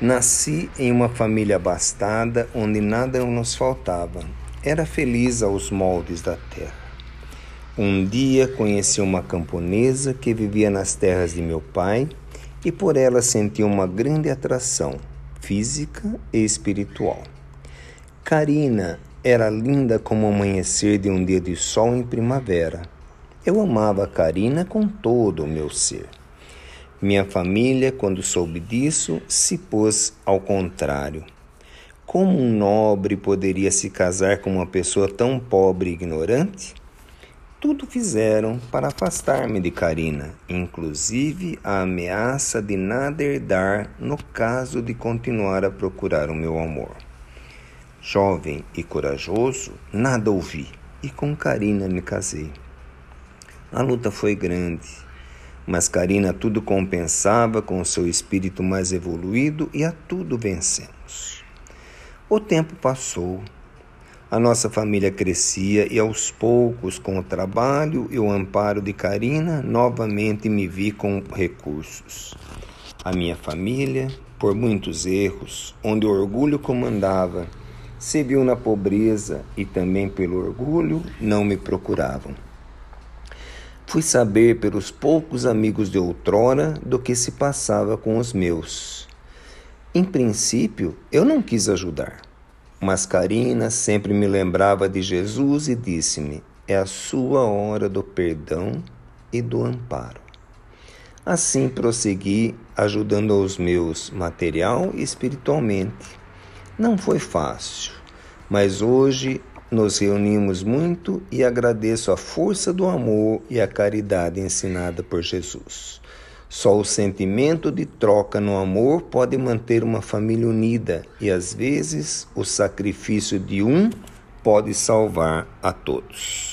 Nasci em uma família abastada onde nada nos faltava. Era feliz aos moldes da terra. Um dia conheci uma camponesa que vivia nas terras de meu pai e por ela senti uma grande atração física e espiritual. Karina era linda como o amanhecer de um dia de sol em primavera. Eu amava Karina com todo o meu ser. Minha família, quando soube disso, se pôs ao contrário. Como um nobre poderia se casar com uma pessoa tão pobre e ignorante? Tudo fizeram para afastar-me de Karina, inclusive a ameaça de nada herdar no caso de continuar a procurar o meu amor. Jovem e corajoso, nada ouvi e com Karina me casei. A luta foi grande mas Karina tudo compensava com o seu espírito mais evoluído e a tudo vencemos. O tempo passou. A nossa família crescia e aos poucos, com o trabalho e o amparo de Karina, novamente me vi com recursos. A minha família, por muitos erros, onde o orgulho comandava, se viu na pobreza e também pelo orgulho não me procuravam. Fui saber pelos poucos amigos de outrora do que se passava com os meus. Em princípio, eu não quis ajudar, mas Karina sempre me lembrava de Jesus e disse-me: é a sua hora do perdão e do amparo. Assim prossegui, ajudando os meus material e espiritualmente. Não foi fácil, mas hoje nos reunimos muito e agradeço a força do amor e a caridade ensinada por Jesus. Só o sentimento de troca no amor pode manter uma família unida e às vezes o sacrifício de um pode salvar a todos.